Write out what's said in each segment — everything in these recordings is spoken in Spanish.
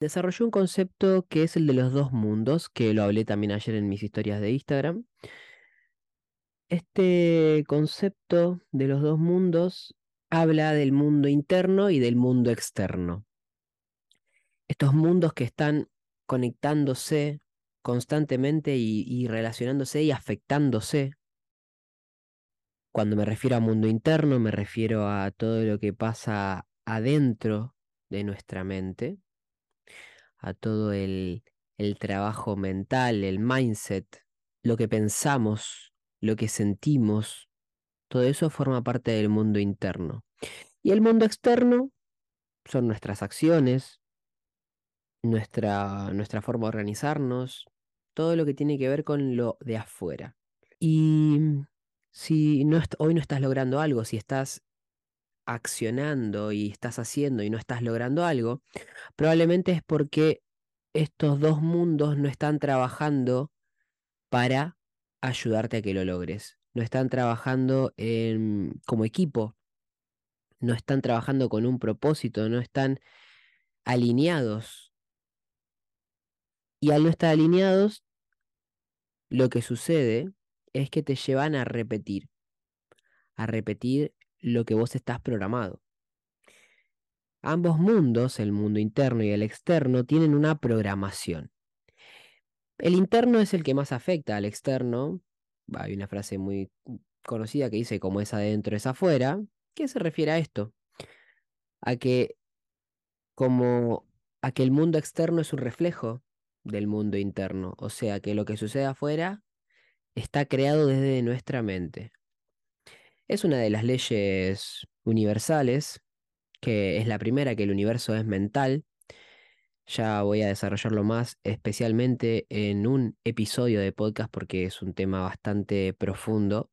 desarrolló un concepto que es el de los dos mundos, que lo hablé también ayer en mis historias de Instagram. Este concepto de los dos mundos habla del mundo interno y del mundo externo. Estos mundos que están conectándose constantemente y, relacionándose y afectándose. Cuando me refiero a mundo interno, me refiero a todo lo que pasa adentro de nuestra mente, a todo el, el trabajo mental, el mindset, lo que pensamos, lo que sentimos, todo eso forma parte del mundo interno. Y el mundo externo son nuestras acciones, nuestra, nuestra forma de organizarnos, todo lo que tiene que ver con lo de afuera. Y si no hoy no estás logrando algo, si estás accionando y estás haciendo y no estás logrando algo, probablemente es porque estos dos mundos no están trabajando para ayudarte a que lo logres. No están trabajando como equipo, no están trabajando con un propósito, no están alineados. Y al no estar alineados, lo que sucede es que te llevan a repetir, a repetir lo que vos estás programado. Ambos mundos, el mundo interno y el externo, tienen una programación. El interno es el que más afecta al externo. Hay una frase muy conocida que dice como es adentro es afuera. ¿Qué se refiere a esto? A que como a que el mundo externo es un reflejo del mundo interno, o sea que lo que sucede afuera está creado desde nuestra mente. Es una de las leyes universales, que es la primera, que el universo es mental. Ya voy a desarrollarlo más, especialmente en un episodio de podcast, porque es un tema bastante profundo.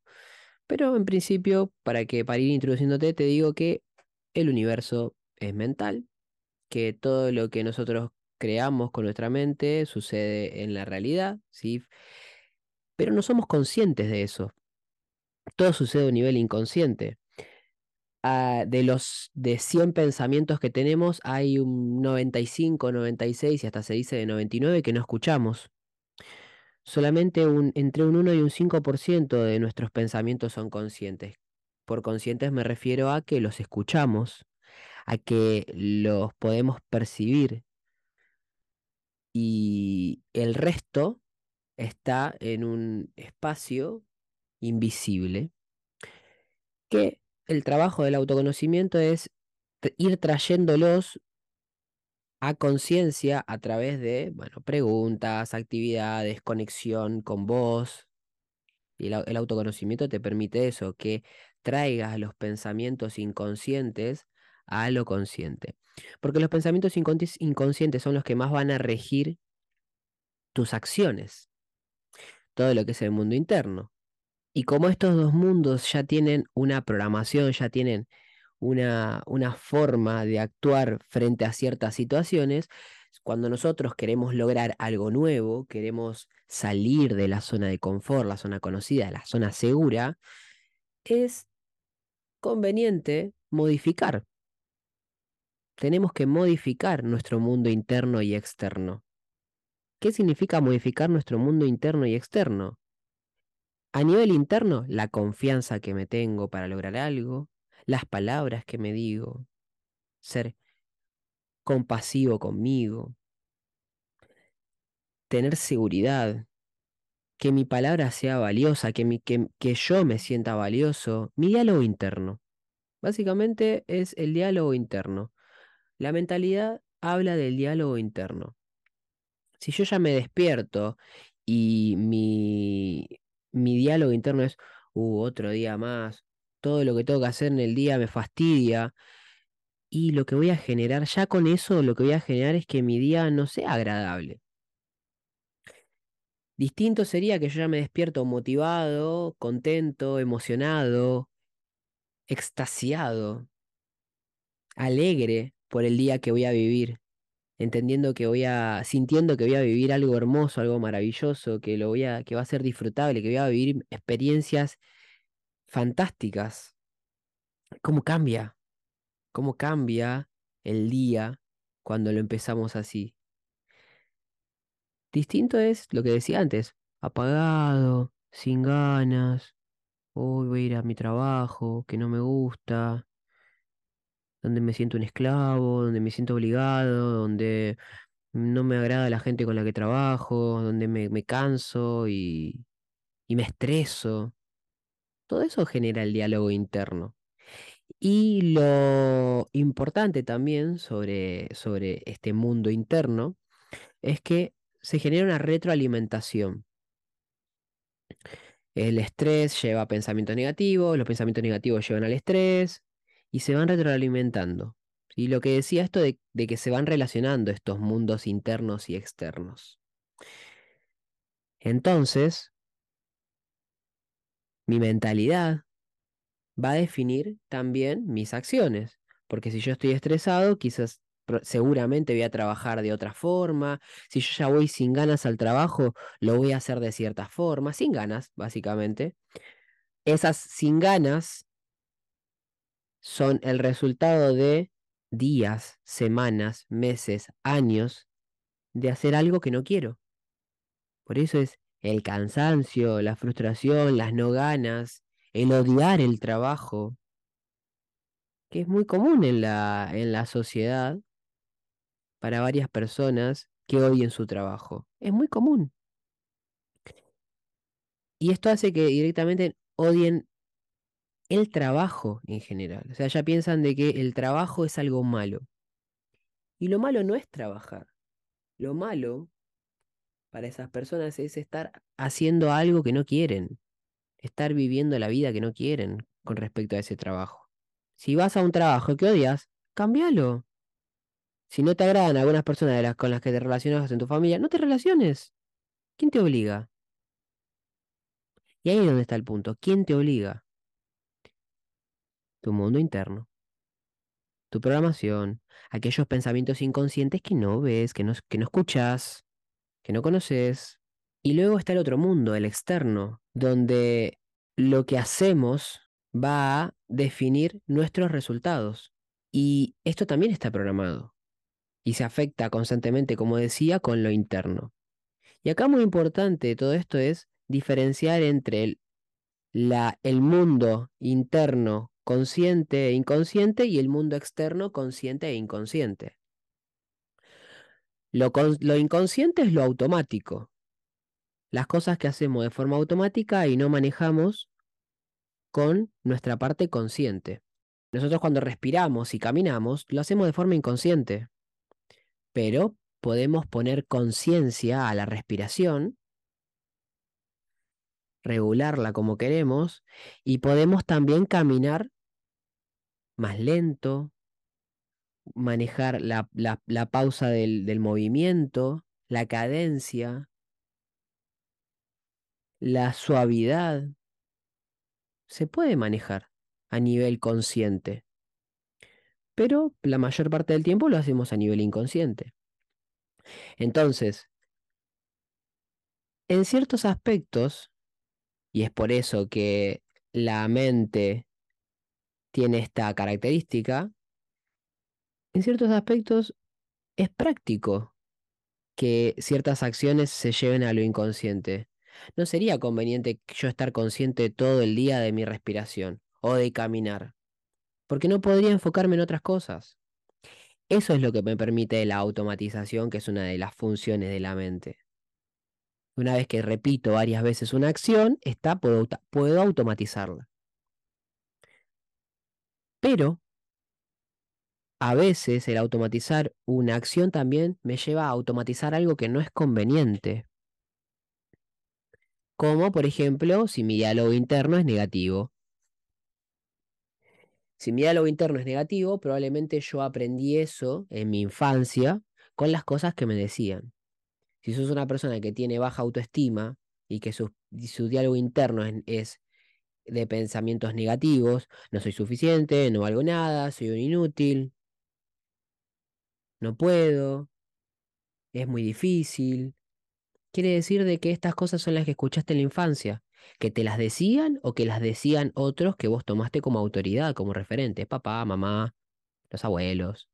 Pero en principio, para que para ir introduciéndote, te digo que el universo es mental, que todo lo que nosotros creamos con nuestra mente sucede en la realidad, ¿sí? Pero no somos conscientes de eso. Todo sucede a un nivel inconsciente. Ah, de los de 100 pensamientos que tenemos, hay un 95, 96 y hasta se dice de 99 que no escuchamos. Solamente un, entre un 1 y un 5% de nuestros pensamientos son conscientes. Por conscientes me refiero a que los escuchamos, a que los podemos percibir, y el resto está en un espacio invisible que el trabajo del autoconocimiento es ir trayéndolos a conciencia a través de, bueno, preguntas, actividades, conexión con vos. Y el, autoconocimiento te permite eso, que traigas los pensamientos inconscientes a lo consciente. Porque los pensamientos inconscientes son los que más van a regir tus acciones, todo lo que es el mundo interno. Y como estos dos mundos ya tienen una programación, ya tienen una, una forma de actuar frente a ciertas situaciones, cuando nosotros queremos lograr algo nuevo, queremos salir de la zona de confort, la zona conocida, la zona segura, es conveniente modificar tenemos que modificar nuestro mundo interno y externo. ¿Qué significa modificar nuestro mundo interno y externo? A nivel interno, la confianza que me tengo para lograr algo, las palabras que me digo, ser compasivo conmigo, tener seguridad, que mi palabra sea valiosa, que, que yo me sienta valioso, mi diálogo interno. Básicamente es el diálogo interno. La mentalidad habla del diálogo interno. Si yo ya me despierto y mi, mi diálogo interno es, uh, otro día más, todo lo que tengo que hacer en el día me fastidia, y lo que voy a generar, ya con eso lo que voy a generar es que mi día no sea agradable. Distinto sería que yo ya me despierto motivado, contento, emocionado, extasiado, alegre, por el día que voy a vivir, entendiendo que voy a, sintiendo que voy a vivir algo hermoso, algo maravilloso, que lo voy a, que va a ser disfrutable, que voy a vivir experiencias fantásticas. ¿Cómo cambia? ¿Cómo cambia el día cuando lo empezamos así? Distinto es lo que decía antes, apagado, sin ganas, hoy voy a ir a mi trabajo, que no me gusta, donde me siento un esclavo, donde me siento obligado, donde no me agrada la gente con la que trabajo, donde me, me canso y, y me estreso. Todo eso genera el diálogo interno. Y lo importante también sobre, sobre este mundo interno es que se genera una retroalimentación. El estrés lleva a pensamientos negativos, los pensamientos negativos llevan al estrés y se van retroalimentando. Y lo que decía esto de, que se van relacionando estos mundos internos y externos. Entonces, mi mentalidad va a definir también mis acciones. Porque si yo estoy estresado, quizás seguramente voy a trabajar de otra forma. Si yo ya voy sin ganas al trabajo, lo voy a hacer de cierta forma, sin ganas, básicamente. Esas sin ganas son el resultado de días, semanas, meses, años de hacer algo que no quiero. Por eso es el cansancio, la frustración, las no ganas, el odiar el trabajo, que es muy común en la, en la sociedad para varias personas que odien su trabajo. Es muy común. Y esto hace que directamente odien el trabajo en general. O sea, ya piensan de que el trabajo es algo malo. Y lo malo no es trabajar. Lo malo para esas personas es estar haciendo algo que no quieren, estar viviendo la vida que no quieren con respecto a ese trabajo. Si vas a un trabajo que odias, cámbialo. Si no te agradan algunas personas de las con las que te relacionas en tu familia, no te relaciones. ¿Quién te obliga? Y ahí es donde está el punto. ¿Quién te obliga? Tu mundo interno, tu programación, aquellos pensamientos inconscientes que no ves, que no, que no escuchas, que no conoces. Y luego está el otro mundo, el externo, donde lo que hacemos va a definir nuestros resultados. Y esto también está programado. Y se afecta constantemente, como decía, con lo interno. Y acá muy importante de todo esto es diferenciar entre el, la, el mundo interno consciente e inconsciente y el mundo externo consciente e inconsciente. Lo, lo inconsciente es lo automático, las cosas que hacemos de forma automática y no manejamos con nuestra parte consciente. Nosotros cuando respiramos y caminamos, lo hacemos de forma inconsciente, pero podemos poner conciencia a la respiración, regularla como queremos, y podemos también caminar más lento, manejar la, la- pausa del, del movimiento, la cadencia, la suavidad. Se puede manejar a nivel consciente, pero la mayor parte del tiempo lo hacemos a nivel inconsciente. Entonces, en ciertos aspectos, y es por eso que la mente tiene esta característica, en ciertos aspectos es práctico que ciertas acciones se lleven a lo inconsciente. No sería conveniente yo estar consciente todo el día de mi respiración o de caminar, porque no podría enfocarme en otras cosas. Eso es lo que me permite la automatización, que es una de las funciones de la mente. Una vez que repito varias veces una acción, esta puedo, puedo automatizarla. Pero a veces el automatizar una acción también me lleva a automatizar algo que no es conveniente. Como por ejemplo, si mi diálogo interno es negativo. Si mi diálogo interno es negativo, probablemente yo aprendí eso en mi infancia con las cosas que me decían. Si sos una persona que tiene baja autoestima y que su, su diálogo interno es, es de pensamientos negativos, no soy suficiente, no valgo nada, soy un inútil, no puedo, es muy difícil. Quiere decir de que estas cosas son las que escuchaste en la infancia, que te las decían o que las decían otros que vos tomaste como autoridad, como referente, papá, mamá, los abuelos,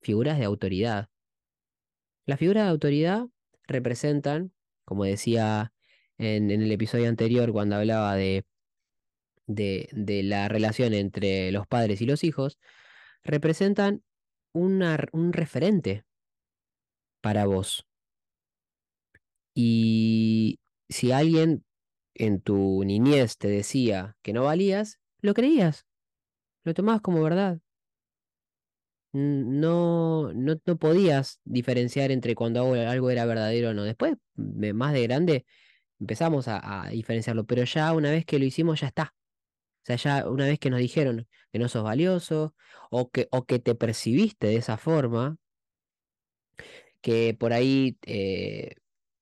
figuras de autoridad. La figura de autoridad representan, como decía en, en el episodio anterior cuando hablaba de, de, de la relación entre los padres y los hijos, representan un referente para vos. Y si alguien en tu niñez te decía que no valías, lo creías, lo tomabas como verdad. No, no, no podías diferenciar entre cuando algo, era verdadero o no. Después, de- más de grande, empezamos a diferenciarlo, pero ya una vez que lo hicimos, ya está. O sea, ya una vez que nos dijeron que no sos valioso o que, o que te percibiste de esa forma, que por ahí eh,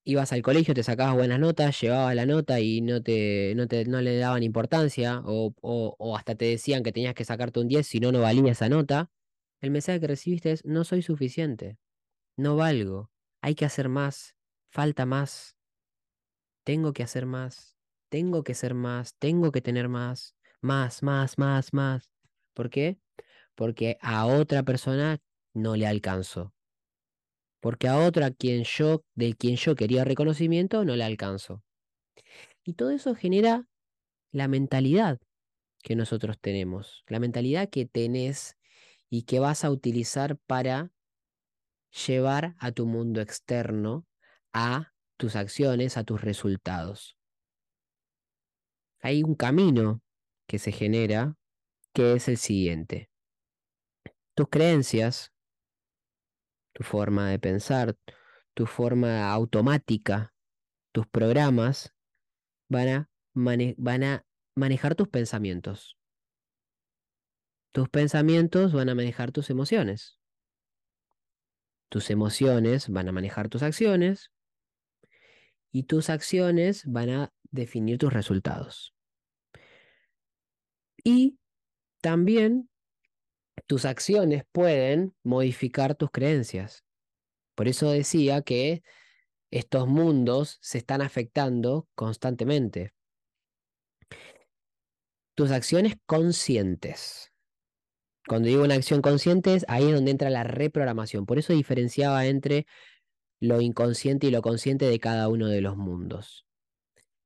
ibas al colegio, te sacabas buenas notas, llevabas la nota y no te, no te, no le daban importancia, o, o, o hasta te decían que tenías que sacarte un 10 si no, no valía esa nota, el mensaje que recibiste es, no soy suficiente, no valgo, hay que hacer más, falta más, tengo que hacer más, tengo que ser más, tengo que tener más, más, más, más, más. ¿Por qué? Porque a otra persona no le alcanzó porque a otra quien yo, del quien yo quería reconocimiento no le alcanzo. Y todo eso genera la mentalidad que nosotros tenemos, la mentalidad que tenés y que vas a utilizar para llevar a tu mundo externo, a tus acciones, a tus resultados. Hay un camino que se genera que es el siguiente. Tus creencias, tu forma de pensar, tu forma automática, tus programas van a, van a manejar tus pensamientos. Tus pensamientos van a manejar tus emociones. Tus emociones van a manejar tus acciones y tus acciones van a definir tus resultados. Y también tus acciones pueden modificar tus creencias. Por eso decía que estos mundos se están afectando constantemente. Tus acciones conscientes. Cuando digo una acción consciente, ahí es donde entra la reprogramación. Por eso diferenciaba entre lo inconsciente y lo consciente de cada uno de los mundos.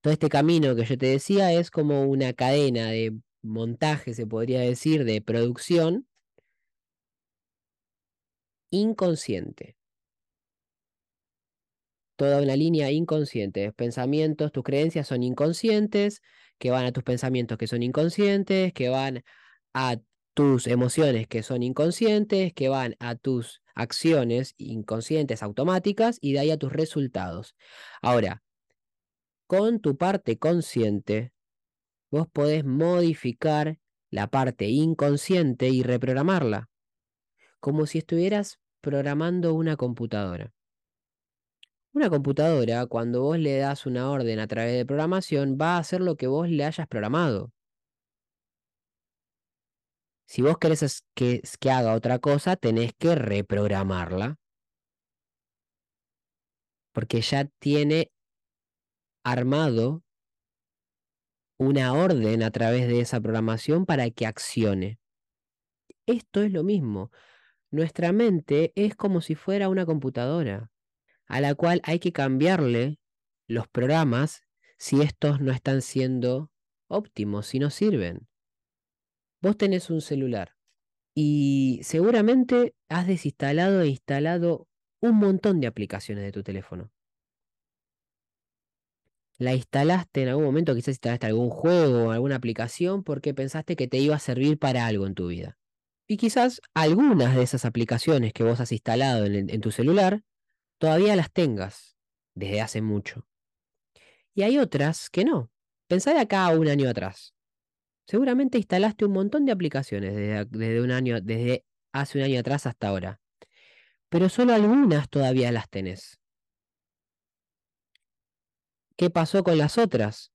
Todo este camino que yo te decía es como una cadena de montaje, se podría decir, de producción inconsciente. Toda una línea inconsciente. Pensamientos, tus creencias son inconscientes, que van a tus pensamientos que son inconscientes, que van a tus emociones que son inconscientes, que van a tus acciones inconscientes automáticas y de ahí a tus resultados. Ahora, con tu parte consciente, vos podés modificar la parte inconsciente y reprogramarla, como si estuvieras programando una computadora. Una computadora, cuando vos le das una orden a través de programación, va a hacer lo que vos le hayas programado. Si vos querés que, que haga otra cosa, tenés que reprogramarla, porque ya tiene armado una orden a través de esa programación para que accione. Esto es lo mismo. Nuestra mente es como si fuera una computadora, a la cual hay que cambiarle los programas si estos no están siendo óptimos, si no sirven. Vos tenés un celular y seguramente has desinstalado e instalado un montón de aplicaciones de tu teléfono. La instalaste en algún momento, quizás instalaste algún juego o alguna aplicación porque pensaste que te iba a servir para algo en tu vida. Y quizás algunas de esas aplicaciones que vos has instalado en, tu celular todavía las tengas desde hace mucho. Y hay otras que no. Pensá de acá a un año atrás. Seguramente instalaste un montón de aplicaciones desde, desde un año, desde hace un año atrás hasta ahora. Pero solo algunas todavía las tenés. ¿Qué pasó con las otras?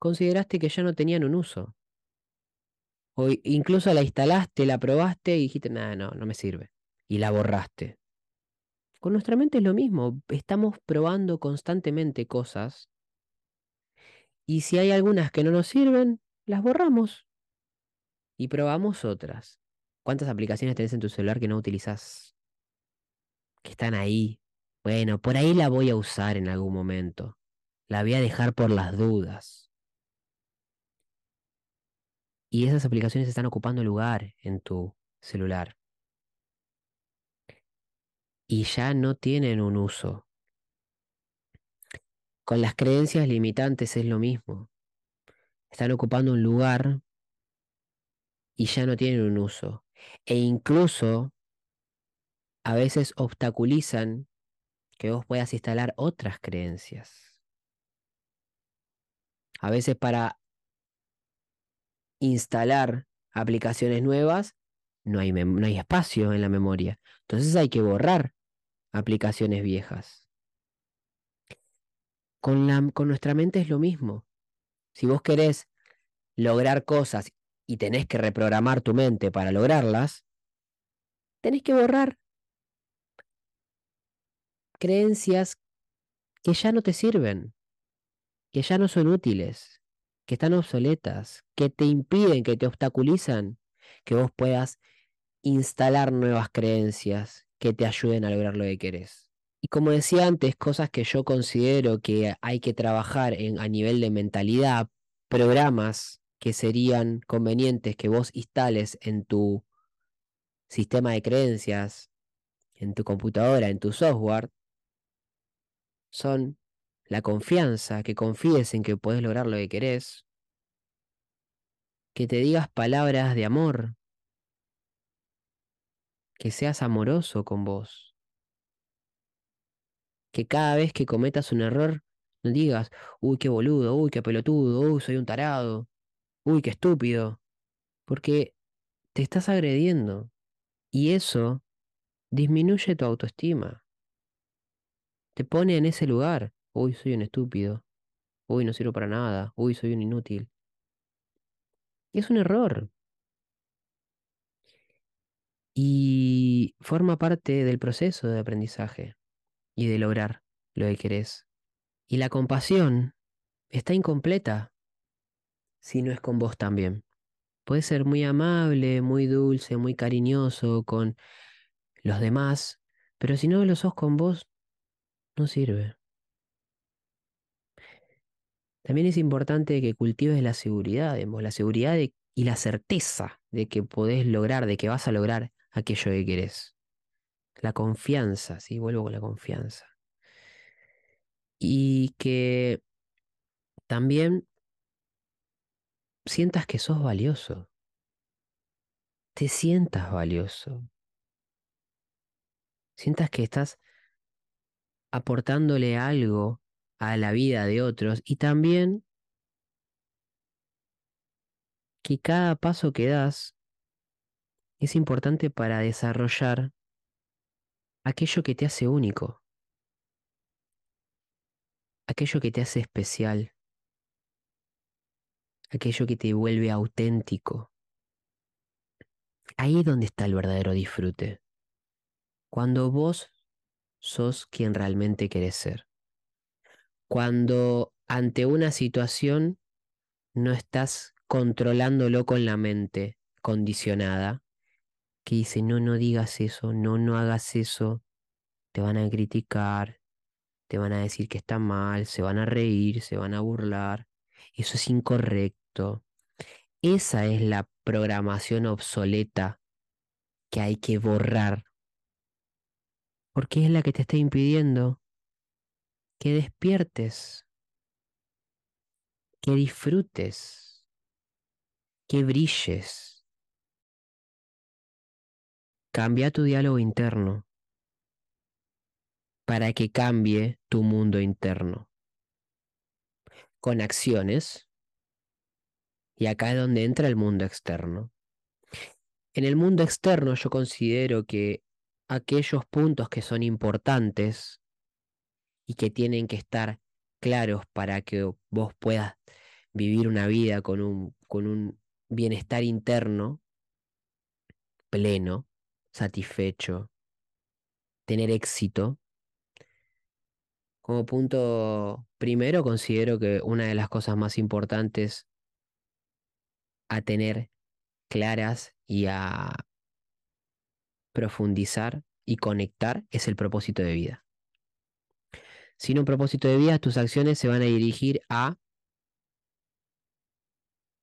Consideraste que ya no tenían un uso. O incluso la instalaste, la probaste y dijiste, nada, no, no me sirve. Y la borraste. Con nuestra mente es lo mismo. Estamos probando constantemente cosas. Y si hay algunas que no nos sirven, las borramos. Y probamos otras. ¿Cuántas aplicaciones tenés en tu celular que no utilizás? Que están ahí. Bueno, por ahí la voy a usar en algún momento. La voy a dejar por las dudas. Y esas aplicaciones están ocupando lugar en tu celular. Y ya no tienen un uso. Con las creencias limitantes es lo mismo. Están ocupando un lugar y ya no tienen un uso. E incluso a veces obstaculizan que vos puedas instalar otras creencias. A veces para instalar aplicaciones nuevas no hay, no hay espacio en la memoria. Entonces hay que borrar aplicaciones viejas. Con, la, con nuestra mente es lo mismo. Si vos querés lograr cosas y tenés que reprogramar tu mente para lograrlas, tenés que borrar creencias que ya no te sirven, que ya no son útiles, que están obsoletas, que te impiden, que te obstaculizan, que vos puedas instalar nuevas creencias que te ayuden a lograr lo que querés. Y como decía antes, cosas que yo considero que hay que trabajar en, a nivel de mentalidad, programas que serían convenientes que vos instales en tu sistema de creencias, en tu computadora, en tu software, son la confianza, que confíes en que puedes lograr lo que querés, que te digas palabras de amor, que seas amoroso con vos, que cada vez que cometas un error no digas, uy, qué boludo, uy, qué pelotudo, uy, soy un tarado, uy, qué estúpido, porque te estás agrediendo y eso disminuye tu autoestima. Te pone en ese lugar. Uy, soy un estúpido. Uy, no sirvo para nada. Uy, soy un inútil. Y es un error. Y forma parte del proceso de aprendizaje y de lograr lo que querés. Y la compasión está incompleta si no es con vos también. Puedes ser muy amable, muy dulce, muy cariñoso con los demás, pero si no lo sos con vos, no sirve. También es importante que cultives la seguridad, la seguridad y la certeza de que podés lograr, de que vas a lograr aquello que querés. La confianza, sí, vuelvo con la confianza. Y que también sientas que sos valioso. Te sientas valioso. Sientas que estás aportándole algo a la vida de otros y también que cada paso que das es importante para desarrollar aquello que te hace único, aquello que te hace especial, aquello que te vuelve auténtico. Ahí es donde está el verdadero disfrute. Cuando vos sos quien realmente querés ser. Cuando ante una situación no estás controlándolo con la mente condicionada, que dice, no, no digas eso, no, no hagas eso, te van a criticar, te van a decir que está mal, se van a reír, se van a burlar, eso es incorrecto. Esa es la programación obsoleta que hay que borrar porque es la que te está impidiendo que despiertes, que disfrutes, que brilles. Cambia tu diálogo interno para que cambie tu mundo interno. Con acciones. Y acá es donde entra el mundo externo. En el mundo externo yo considero que aquellos puntos que son importantes y que tienen que estar claros para que vos puedas vivir una vida con un, con un bienestar interno pleno, satisfecho, tener éxito. Como punto primero, considero que una de las cosas más importantes a tener claras y a profundizar y conectar es el propósito de vida. Sin un propósito de vida, tus acciones se van a dirigir a,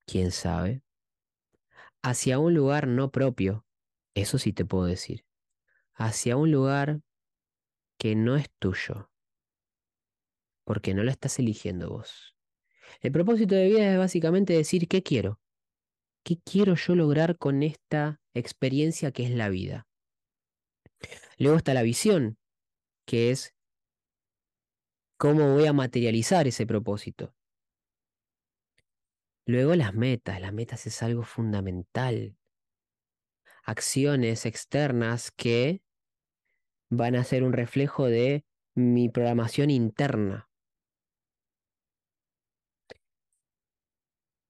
quién sabe, hacia un lugar no propio. Eso sí te puedo decir. Hacia un lugar que no es tuyo. Porque no lo estás eligiendo vos. El propósito de vida es básicamente decir qué quiero. ¿Qué quiero yo lograr con esta experiencia que es la vida? Luego está la visión, que es cómo voy a materializar ese propósito. Luego las metas, las metas es algo fundamental. Acciones externas que van a ser un reflejo de mi programación interna.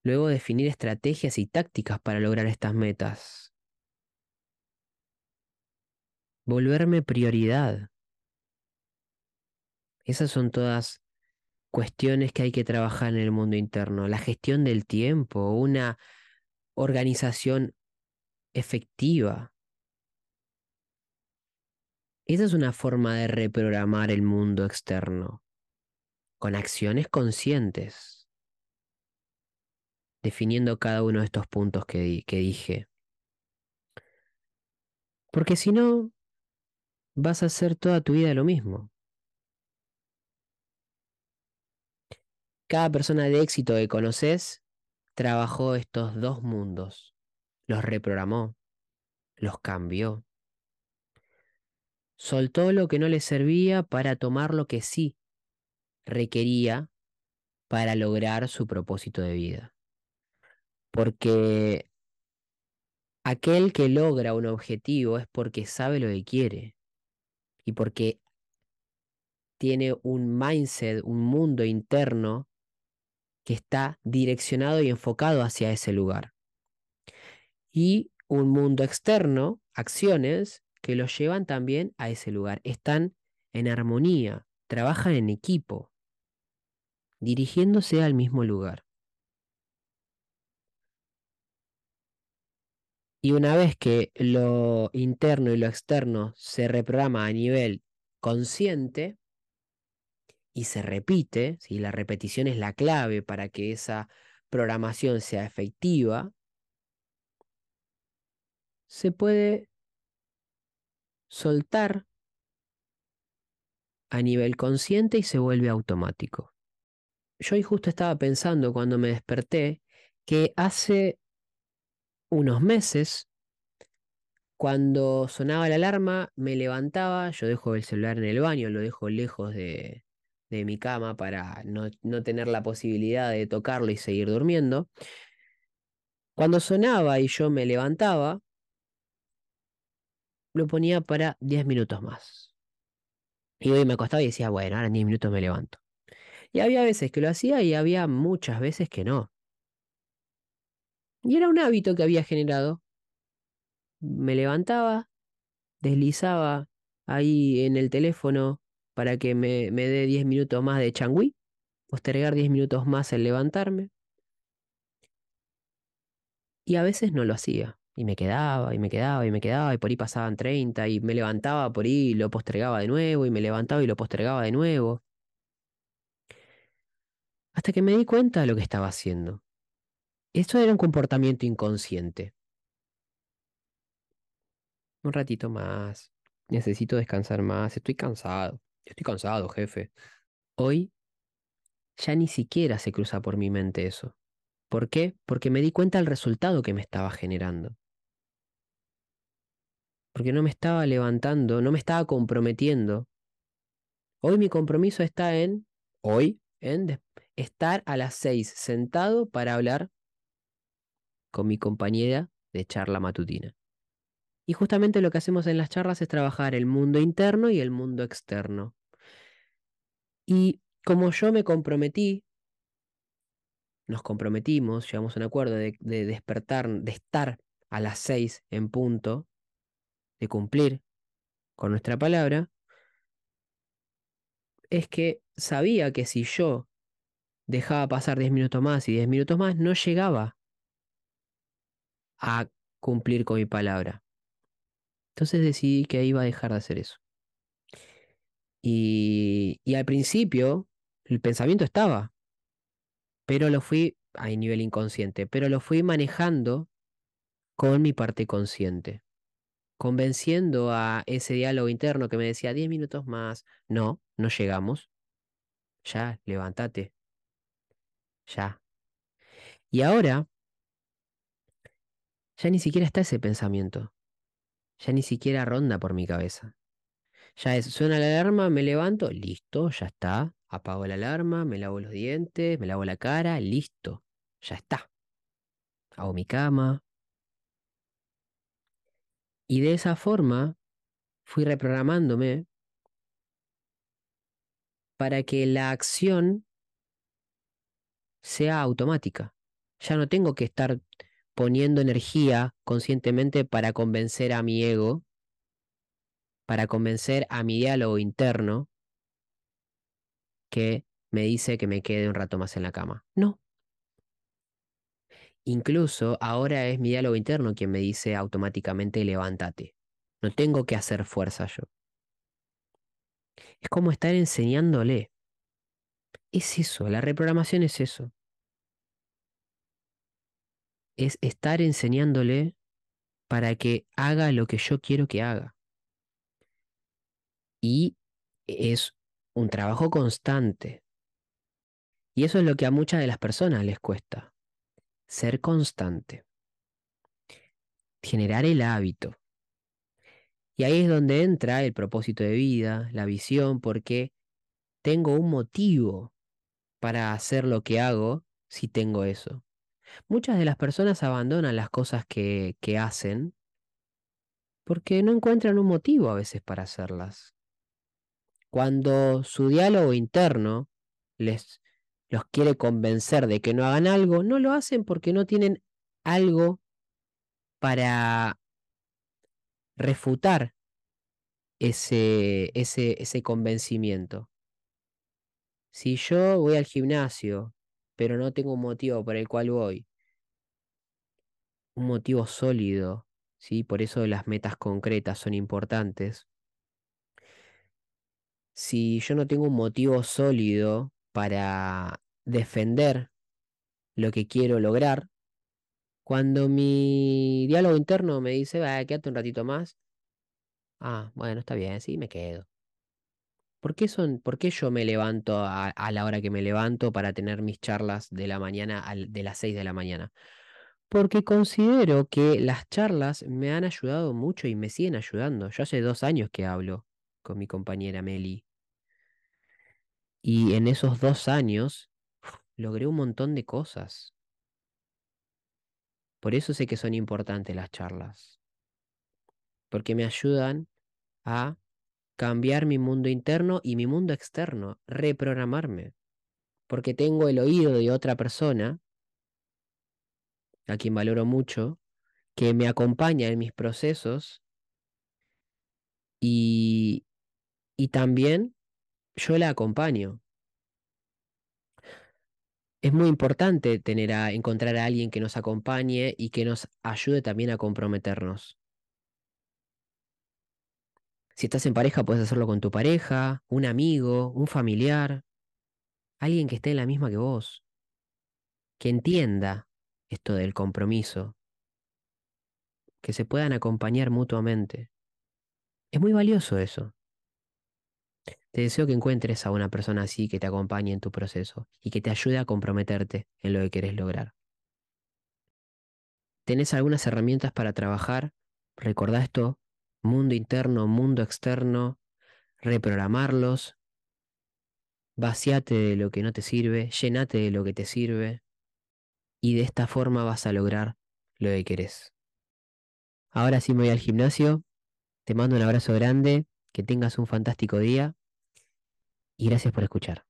Luego definir estrategias y tácticas para lograr estas metas. Volverme prioridad. Esas son todas cuestiones que hay que trabajar en el mundo interno. La gestión del tiempo, una organización efectiva. Esa es una forma de reprogramar el mundo externo, con acciones conscientes, definiendo cada uno de estos puntos que, que dije. Porque si no, vas a hacer toda tu vida lo mismo. Cada persona de éxito que conoces trabajó estos dos mundos, los reprogramó, los cambió. Soltó lo que no le servía para tomar lo que sí requería para lograr su propósito de vida. Porque aquel que logra un objetivo es porque sabe lo que quiere y porque tiene un mindset, un mundo interno que está direccionado y enfocado hacia ese lugar. Y un mundo externo, acciones que los llevan también a ese lugar. Están en armonía, trabajan en equipo, dirigiéndose al mismo lugar. Y una vez que lo interno y lo externo se reprograma a nivel consciente, y se repite, si la repetición es la clave para que esa programación sea efectiva, se puede soltar a nivel consciente y se vuelve automático. Yo hoy justo estaba pensando cuando me desperté que hace unos meses, cuando sonaba la alarma, me levantaba, yo dejo el celular en el baño, lo dejo lejos de, de mi cama para no, tener la posibilidad de tocarlo y seguir durmiendo. Cuando sonaba y yo me levantaba, lo ponía para 10 minutos más. Y hoy me acostaba y decía, bueno, ahora en 10 minutos me levanto. Y había veces que lo hacía y había muchas veces que no. Y era un hábito que había generado. Me levantaba, deslizaba ahí en el teléfono para que me, dé 10 minutos más de changüí, postergar 10 minutos más el levantarme. Y a veces no lo hacía. Y me quedaba, y me quedaba, y me quedaba, y por ahí pasaban 30, y me levantaba por ahí, y lo postergaba de nuevo, y me levantaba y lo postergaba de nuevo. Hasta que me di cuenta de lo que estaba haciendo. Esto era un comportamiento inconsciente. Un ratito más. Necesito descansar más. Estoy cansado. Estoy cansado, jefe. Hoy ya ni siquiera se cruza por mi mente eso. ¿Por qué? Porque me di cuenta del resultado que me estaba generando. Porque no me estaba levantando, no me estaba comprometiendo. Hoy mi compromiso está en, hoy, en estar a las seis sentado para hablar con mi compañera de charla matutina. Y justamente lo que hacemos en las charlas es trabajar el mundo interno y el mundo externo. Y como yo me comprometí, nos comprometimos, llegamos a un acuerdo de, despertar, de estar a las seis en punto, de cumplir con nuestra palabra, es que sabía que si yo dejaba pasar 10 minutos más y 10 minutos más, no llegaba a cumplir con mi palabra. Entonces decidí que iba a dejar de hacer eso. Y, y al principio el pensamiento estaba, pero lo fui a nivel inconsciente, pero lo fui manejando con mi parte consciente, convenciendo a ese diálogo interno que me decía 10 minutos más, no, no llegamos, ya, levántate, ya. Y ahora, ya ni siquiera está ese pensamiento, ya ni siquiera ronda por mi cabeza. Ya es, suena la alarma, me levanto, listo, ya está. Apago la alarma, me lavo los dientes, me lavo la cara, listo, ya está. Hago mi cama. Y de esa forma fui reprogramándome para que la acción sea automática. Ya no tengo que estar poniendo energía conscientemente para convencer a mi ego, para convencer a mi diálogo interno que me dice que me quede un rato más en la cama. No. Incluso ahora es mi diálogo interno quien me dice automáticamente levántate. No tengo que hacer fuerza yo. Es como estar enseñándole. Es eso, la reprogramación es eso. Es estar enseñándole para que haga lo que yo quiero que haga. Y es un trabajo constante. Y eso es lo que a muchas de las personas les cuesta. Ser constante. Generar el hábito. Y ahí es donde entra el propósito de vida, la visión, porque tengo un motivo para hacer lo que hago si tengo eso. Muchas de las personas abandonan las cosas que, que hacen porque no encuentran un motivo a veces para hacerlas. Cuando su diálogo interno les los quiere convencer de que no hagan algo, no lo hacen porque no tienen algo para refutar ese, ese, ese convencimiento. Si yo voy al gimnasio, pero no tengo un motivo por el cual voy, un motivo sólido, ¿sí? por eso las metas concretas son importantes. Si yo no tengo un motivo sólido para defender lo que quiero lograr, cuando mi diálogo interno me dice, va, quédate un ratito más, ah, bueno, está bien, sí, me quedo. ¿Por qué, son, por qué yo me levanto a, la hora que me levanto para tener mis charlas de la mañana, de las 6 de la mañana? Porque considero que las charlas me han ayudado mucho y me siguen ayudando. Yo hace dos años que hablo con mi compañera Meli. Y en esos dos años logré un montón de cosas. Por eso sé que son importantes las charlas. Porque me ayudan a cambiar mi mundo interno y mi mundo externo, reprogramarme. Porque tengo el oído de otra persona, a quien valoro mucho, que me acompaña en mis procesos y, y también yo la acompaño. Es muy importante tener a encontrar a alguien que nos acompañe y que nos ayude también a comprometernos. Si estás en pareja, puedes hacerlo con tu pareja, un amigo, un familiar, alguien que esté en la misma que vos, que entienda esto del compromiso, que se puedan acompañar mutuamente. Es muy valioso eso. Te deseo que encuentres a una persona así que te acompañe en tu proceso y que te ayude a comprometerte en lo que querés lograr. ¿Tenés algunas herramientas para trabajar? Recordá esto, mundo interno, mundo externo, reprogramarlos, vaciate de lo que no te sirve, llenate de lo que te sirve y de esta forma vas a lograr lo que querés. Ahora sí me voy al gimnasio, te mando un abrazo grande, que tengas un fantástico día y gracias por escuchar.